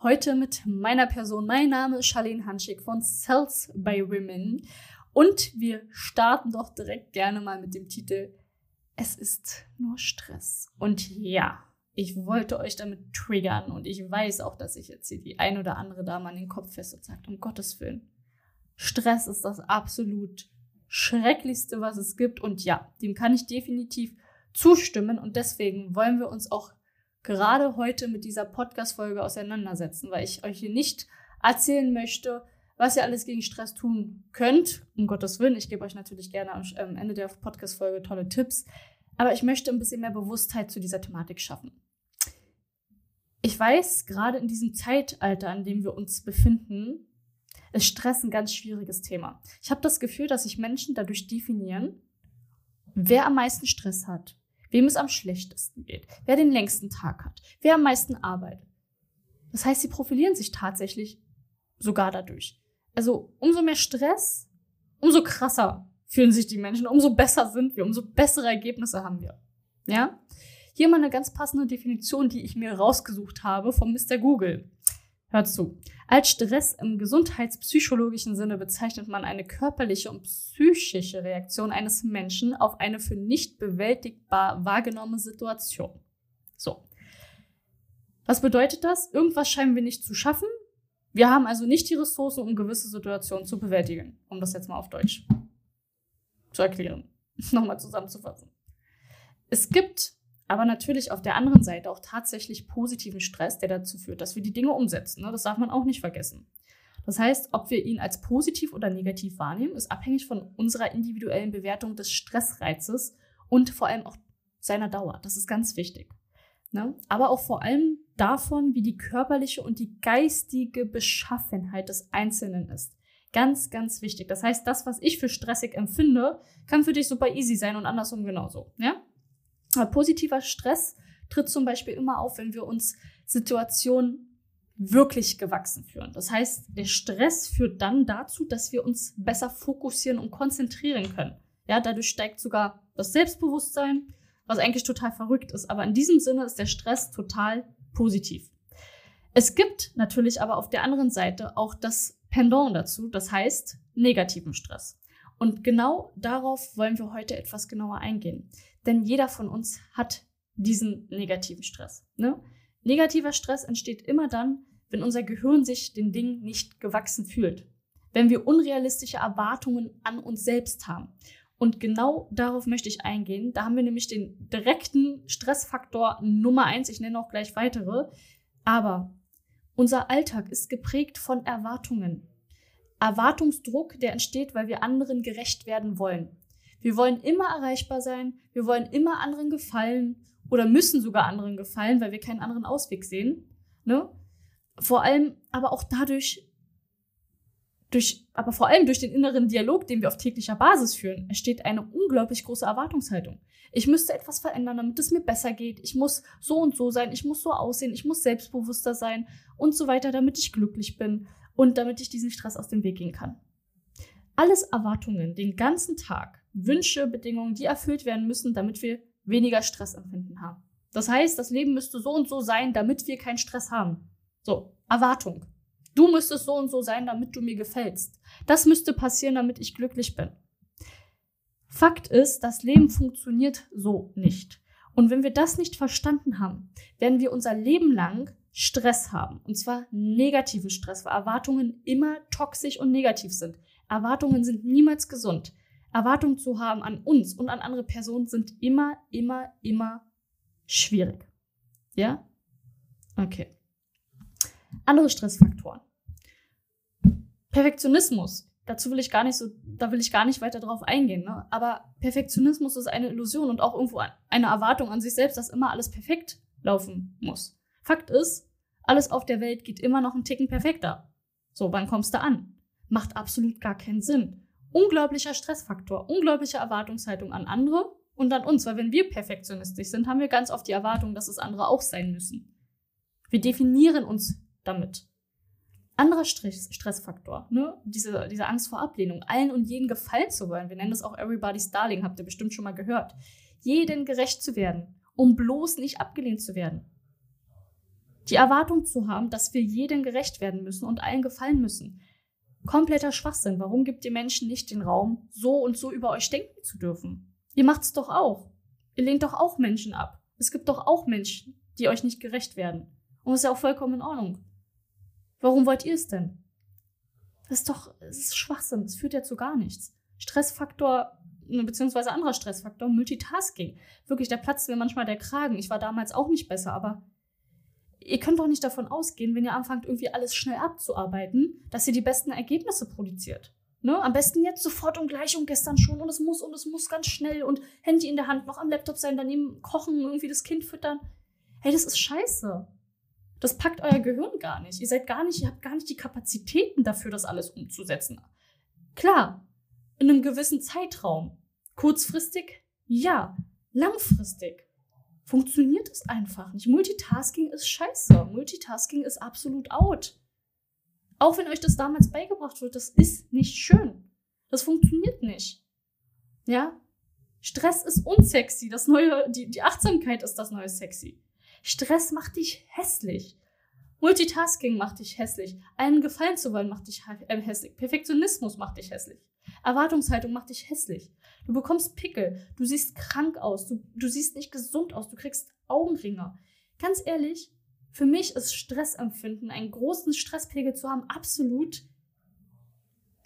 Heute mit meiner Person. Mein Name ist Charlene Hanschig von Sales by Women. Und wir starten doch direkt gerne mal mit dem Titel Es ist nur Stress. Und ja, ich wollte euch damit triggern und ich weiß auch, dass ich jetzt hier die ein oder andere Dame an den Kopf fest und sagt, um Gottes Willen. Stress ist das absolut Schrecklichste, was es gibt. Und ja, dem kann ich definitiv zustimmen. Und deswegen wollen wir uns auch gerade heute mit dieser Podcast-Folge auseinandersetzen, weil ich euch hier nicht erzählen möchte, was ihr alles gegen Stress tun könnt. Um Gottes Willen, ich gebe euch natürlich gerne am Ende der Podcast-Folge tolle Tipps. Aber ich möchte ein bisschen mehr Bewusstheit zu dieser Thematik schaffen. Ich weiß, gerade in diesem Zeitalter, in dem wir uns befinden, ist Stress ein ganz schwieriges Thema. Ich habe das Gefühl, dass sich Menschen dadurch definieren, wer am meisten Stress hat, wem es am schlechtesten geht, wer den längsten Tag hat, wer am meisten arbeitet. Das heißt, sie profilieren sich tatsächlich sogar dadurch. Also umso mehr Stress, umso krasser fühlen sich die Menschen, umso besser sind wir, umso bessere Ergebnisse haben wir. Ja? Hier mal eine ganz passende Definition, die ich mir rausgesucht habe von Mr. Google. Hört zu. Als Stress im gesundheitspsychologischen Sinne bezeichnet man eine körperliche und psychische Reaktion eines Menschen auf eine für nicht bewältigbar wahrgenommene Situation. So. Was bedeutet das? Irgendwas scheinen wir nicht zu schaffen. Wir haben also nicht die Ressourcen, um gewisse Situationen zu bewältigen. Um das jetzt mal auf Deutsch zu erklären. Nochmal zusammenzufassen. Es gibt aber natürlich auf der anderen Seite auch tatsächlich positiven Stress, der dazu führt, dass wir die Dinge umsetzen. Ne? Das darf man auch nicht vergessen. Das heißt, ob wir ihn als positiv oder negativ wahrnehmen, ist abhängig von unserer individuellen Bewertung des Stressreizes und vor allem auch seiner Dauer. Das ist ganz wichtig. Ne? Aber auch vor allem davon, wie die körperliche und die geistige Beschaffenheit des Einzelnen ist. Ganz, ganz wichtig. Das heißt, das, was ich für stressig empfinde, kann für dich super easy sein und andersrum genauso. Ja? Positiver Stress tritt zum Beispiel immer auf, wenn wir uns Situationen wirklich gewachsen führen. Das heißt, der Stress führt dann dazu, dass wir uns besser fokussieren und konzentrieren können. Ja, dadurch steigt sogar das Selbstbewusstsein, was eigentlich total verrückt ist. Aber in diesem Sinne ist der Stress total positiv. Es gibt natürlich aber auf der anderen Seite auch das Pendant dazu, das heißt negativen Stress. Und genau darauf wollen wir heute etwas genauer eingehen. Denn jeder von uns hat diesen negativen Stress. Ne? Negativer Stress entsteht immer dann, wenn unser Gehirn sich den Dingen nicht gewachsen fühlt. Wenn wir unrealistische Erwartungen an uns selbst haben. Und genau darauf möchte ich eingehen. Da haben wir nämlich den direkten Stressfaktor Nummer eins. Ich nenne auch gleich weitere. Aber unser Alltag ist geprägt von Erwartungen. Erwartungsdruck, der entsteht, weil wir anderen gerecht werden wollen. Wir wollen immer erreichbar sein, wir wollen immer anderen gefallen oder müssen sogar anderen gefallen, weil wir keinen anderen Ausweg sehen. Ne? Vor allem, aber auch dadurch, durch, aber vor allem durch den inneren Dialog, den wir auf täglicher Basis führen, entsteht eine unglaublich große Erwartungshaltung. Ich müsste etwas verändern, damit es mir besser geht. Ich muss so und so sein, ich muss so aussehen, ich muss selbstbewusster sein und so weiter, damit ich glücklich bin und damit ich diesen Stress aus dem Weg gehen kann. Alles Erwartungen, den ganzen Tag, Wünsche, Bedingungen, die erfüllt werden müssen, damit wir weniger Stressempfinden haben. Das heißt, das Leben müsste so und so sein, damit wir keinen Stress haben. So, Erwartung. Du müsstest so und so sein, damit du mir gefällst. Das müsste passieren, damit ich glücklich bin. Fakt ist, das Leben funktioniert so nicht. Und wenn wir das nicht verstanden haben, werden wir unser Leben lang Stress haben. Und zwar negativen Stress, weil Erwartungen immer toxisch und negativ sind. Erwartungen sind niemals gesund. Erwartungen zu haben an uns und an andere Personen sind immer, immer, immer schwierig. Ja? Okay. Andere Stressfaktoren. Perfektionismus. Dazu will ich gar nicht so, da will ich gar nicht weiter drauf eingehen. Ne? Aber Perfektionismus ist eine Illusion und auch irgendwo eine Erwartung an sich selbst, dass immer alles perfekt laufen muss. Fakt ist, alles auf der Welt geht immer noch einen Ticken perfekter. So, wann kommst du an? Macht absolut gar keinen Sinn. Unglaublicher Stressfaktor, unglaubliche Erwartungshaltung an andere und an uns, weil wenn wir perfektionistisch sind, haben wir ganz oft die Erwartung, dass es andere auch sein müssen. Wir definieren uns damit. Anderer Stress, Stressfaktor, ne? diese, diese Angst vor Ablehnung, allen und jeden gefallen zu wollen. Wir nennen das auch Everybody's Darling, habt ihr bestimmt schon mal gehört. Jeden gerecht zu werden, um bloß nicht abgelehnt zu werden. Die Erwartung zu haben, dass wir jedem gerecht werden müssen und allen gefallen müssen. Kompletter Schwachsinn. Warum gibt ihr Menschen nicht den Raum, so und so über euch denken zu dürfen? Ihr macht's doch auch. Ihr lehnt doch auch Menschen ab. Es gibt doch auch Menschen, die euch nicht gerecht werden. Und das ist ja auch vollkommen in Ordnung. Warum wollt ihr es denn? Das ist doch, das ist Schwachsinn. Das führt ja zu gar nichts. Stressfaktor, beziehungsweise anderer Stressfaktor, Multitasking. Wirklich, da platzt mir manchmal der Kragen. Ich war damals auch nicht besser, aber ihr könnt doch nicht davon ausgehen, wenn ihr anfangt, irgendwie alles schnell abzuarbeiten, dass ihr die besten Ergebnisse produziert. Ne? Am besten jetzt sofort und gleich und gestern schon und es muss und es muss ganz schnell und Handy in der Hand, noch am Laptop sein, daneben kochen, irgendwie das Kind füttern. Hey, das ist scheiße. Das packt euer Gehirn gar nicht. Ihr seid gar nicht, ihr habt gar nicht die Kapazitäten dafür, das alles umzusetzen. Klar, in einem gewissen Zeitraum. Kurzfristig, ja. Langfristig funktioniert es einfach nicht. Multitasking ist scheiße. Multitasking ist absolut out. Auch wenn euch das damals beigebracht wird, das ist nicht schön. Das funktioniert nicht. Ja? Stress ist unsexy. Das neue, die, die Achtsamkeit ist das neue sexy. Stress macht dich hässlich. Multitasking macht dich hässlich. Einen Gefallen zu wollen macht dich äh, hässlich. Perfektionismus macht dich hässlich. Erwartungshaltung macht dich hässlich. Du bekommst Pickel. Du siehst krank aus. Du, du siehst nicht gesund aus. Du kriegst Augenringe. Ganz ehrlich, für mich ist Stressempfinden, einen großen Stresspegel zu haben, absolut.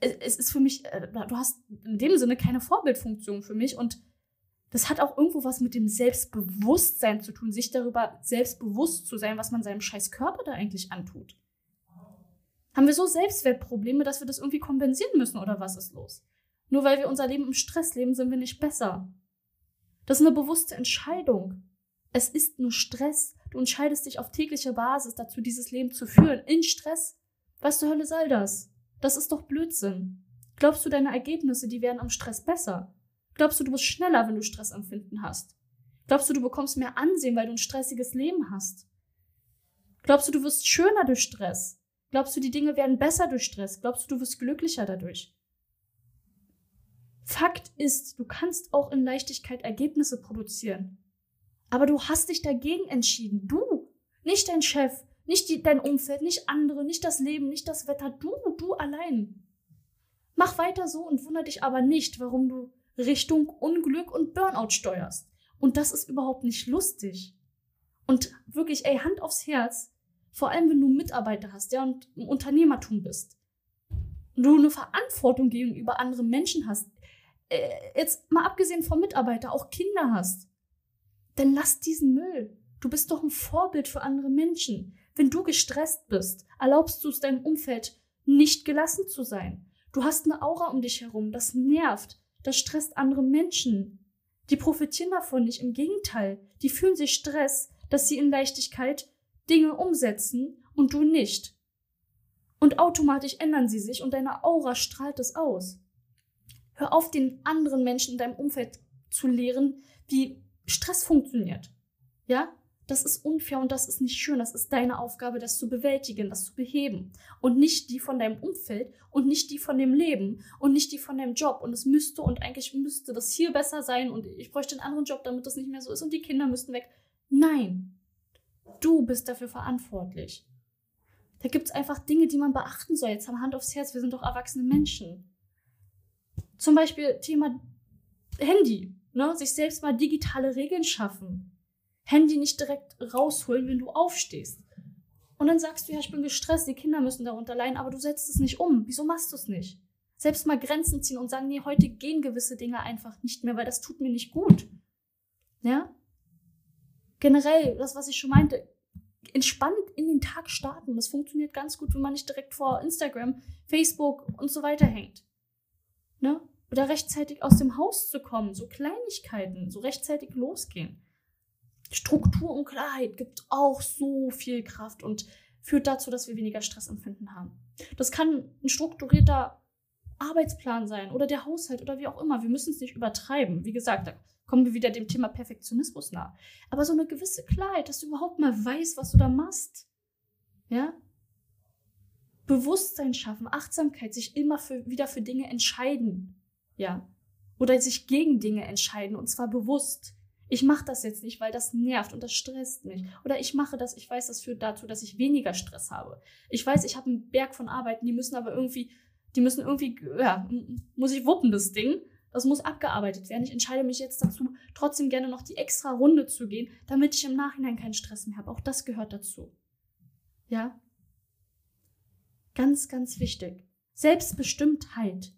Es ist für mich, äh, du hast in dem Sinne keine Vorbildfunktion für mich und das hat auch irgendwo was mit dem Selbstbewusstsein zu tun, sich darüber selbstbewusst zu sein, was man seinem scheiß Körper da eigentlich antut. Haben wir so Selbstwertprobleme, dass wir das irgendwie kompensieren müssen oder was ist los? Nur weil wir unser Leben im Stress leben, sind wir nicht besser. Das ist eine bewusste Entscheidung. Es ist nur Stress. Du entscheidest dich auf täglicher Basis dazu, dieses Leben zu führen. In Stress. Was zur Hölle soll das? Das ist doch Blödsinn. Glaubst du, deine Ergebnisse, die werden am Stress besser? Glaubst du, du bist schneller, wenn du Stressempfinden hast? Glaubst du, du bekommst mehr Ansehen, weil du ein stressiges Leben hast? Glaubst du, du wirst schöner durch Stress? Glaubst du, die Dinge werden besser durch Stress? Glaubst du, du wirst glücklicher dadurch? Fakt ist, du kannst auch in Leichtigkeit Ergebnisse produzieren. Aber du hast dich dagegen entschieden. Du, nicht dein Chef, nicht die, dein Umfeld, nicht andere, nicht das Leben, nicht das Wetter. Du, du allein. Mach weiter so und wundere dich aber nicht, warum du Richtung Unglück und Burnout steuerst. Und das ist überhaupt nicht lustig. Und wirklich, ey, Hand aufs Herz, vor allem wenn du Mitarbeiter hast, ja, und im Unternehmertum bist. Du eine Verantwortung gegenüber anderen Menschen hast, äh, jetzt mal abgesehen vom Mitarbeiter, auch Kinder hast, dann lass diesen Müll. Du bist doch ein Vorbild für andere Menschen. Wenn du gestresst bist, erlaubst du es deinem Umfeld nicht gelassen zu sein. Du hast eine Aura um dich herum, das nervt. Das stresst andere Menschen. Die profitieren davon nicht. Im Gegenteil, die fühlen sich Stress, dass sie in Leichtigkeit Dinge umsetzen und du nicht. Und automatisch ändern sie sich und deine Aura strahlt es aus. Hör auf, den anderen Menschen in deinem Umfeld zu lehren, wie Stress funktioniert. Ja? Das ist unfair und das ist nicht schön. Das ist deine Aufgabe, das zu bewältigen, das zu beheben. Und nicht die von deinem Umfeld und nicht die von dem Leben und nicht die von deinem Job. Und es müsste und eigentlich müsste das hier besser sein und ich bräuchte einen anderen Job, damit das nicht mehr so ist und die Kinder müssten weg. Nein, du bist dafür verantwortlich. Da gibt es einfach Dinge, die man beachten soll. Jetzt haben Hand aufs Herz, wir sind doch erwachsene Menschen. Zum Beispiel Thema Handy. Ne? Sich selbst mal digitale Regeln schaffen. Handy nicht direkt rausholen, wenn du aufstehst. Und dann sagst du, ja, ich bin gestresst, die Kinder müssen darunter leiden, aber du setzt es nicht um. Wieso machst du es nicht? Selbst mal Grenzen ziehen und sagen, nee, heute gehen gewisse Dinge einfach nicht mehr, weil das tut mir nicht gut. Ja? Generell, das, was ich schon meinte, entspannt in den Tag starten. Das funktioniert ganz gut, wenn man nicht direkt vor Instagram, Facebook und so weiter hängt. Ne? Oder rechtzeitig aus dem Haus zu kommen, so Kleinigkeiten, so rechtzeitig losgehen. Struktur und Klarheit gibt auch so viel Kraft und führt dazu, dass wir weniger Stressempfinden haben. Das kann ein strukturierter Arbeitsplan sein oder der Haushalt oder wie auch immer. Wir müssen es nicht übertreiben. Wie gesagt, da kommen wir wieder dem Thema Perfektionismus nah. Aber so eine gewisse Klarheit, dass du überhaupt mal weißt, was du da machst. Ja? Bewusstsein schaffen, Achtsamkeit, sich immer für, wieder für Dinge entscheiden. Ja? Oder sich gegen Dinge entscheiden und zwar bewusst. Ich mache das jetzt nicht, weil das nervt und das stresst mich. Oder ich mache das, ich weiß, das führt dazu, dass ich weniger Stress habe. Ich weiß, ich habe einen Berg von Arbeiten, die müssen aber irgendwie, die müssen irgendwie, ja, muss ich wuppen, das Ding. Das muss abgearbeitet werden. Ich entscheide mich jetzt dazu, trotzdem gerne noch die extra Runde zu gehen, damit ich im Nachhinein keinen Stress mehr habe. Auch das gehört dazu. Ja? Ganz, ganz wichtig. Selbstbestimmtheit.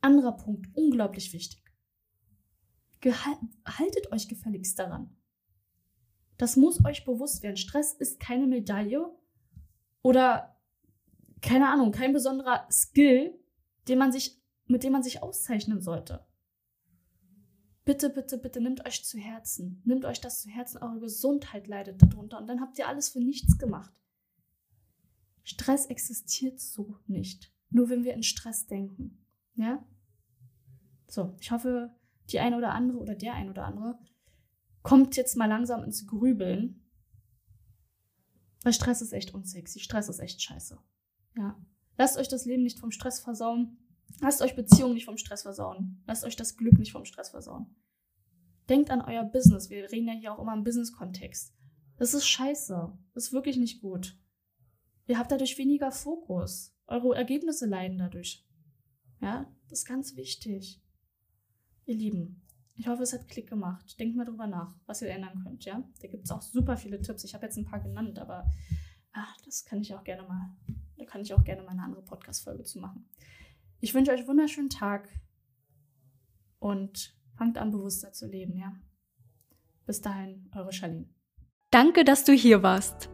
Anderer Punkt, unglaublich wichtig. Haltet euch gefälligst daran. Das muss euch bewusst werden. Stress ist keine Medaille oder keine Ahnung, kein besonderer Skill, den man sich mit dem man sich auszeichnen sollte. Bitte, bitte, bitte nehmt euch zu Herzen. Nehmt euch das zu Herzen. Eure Gesundheit leidet darunter. Und dann habt ihr alles für nichts gemacht. Stress existiert so nicht. Nur wenn wir in Stress denken. Ja? So, ich hoffe, die eine oder andere oder der ein oder andere kommt jetzt mal langsam ins Grübeln. Weil Stress ist echt unsexy. Stress ist echt scheiße. Ja. Lasst euch das Leben nicht vom Stress versauen. Lasst euch Beziehungen nicht vom Stress versauen. Lasst euch das Glück nicht vom Stress versauen. Denkt an euer Business. Wir reden ja hier auch immer im Business-Kontext. Das ist scheiße. Das ist wirklich nicht gut. Ihr habt dadurch weniger Fokus. Eure Ergebnisse leiden dadurch. Ja, das ist ganz wichtig. Ihr Lieben, ich hoffe, es hat Klick gemacht. Denkt mal drüber nach, was ihr ändern könnt, ja? Da gibt es auch super viele Tipps. Ich habe jetzt ein paar genannt, aber ach, das kann ich auch gerne mal, da kann ich auch gerne mal eine andere Podcast-Folge zu machen. Ich wünsche euch einen wunderschönen Tag und fangt an, bewusster zu leben, ja. Bis dahin, eure Charlene. Danke, dass du hier warst.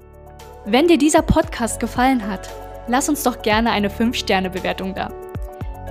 Wenn dir dieser Podcast gefallen hat, lass uns doch gerne eine 5-Sterne-Bewertung da.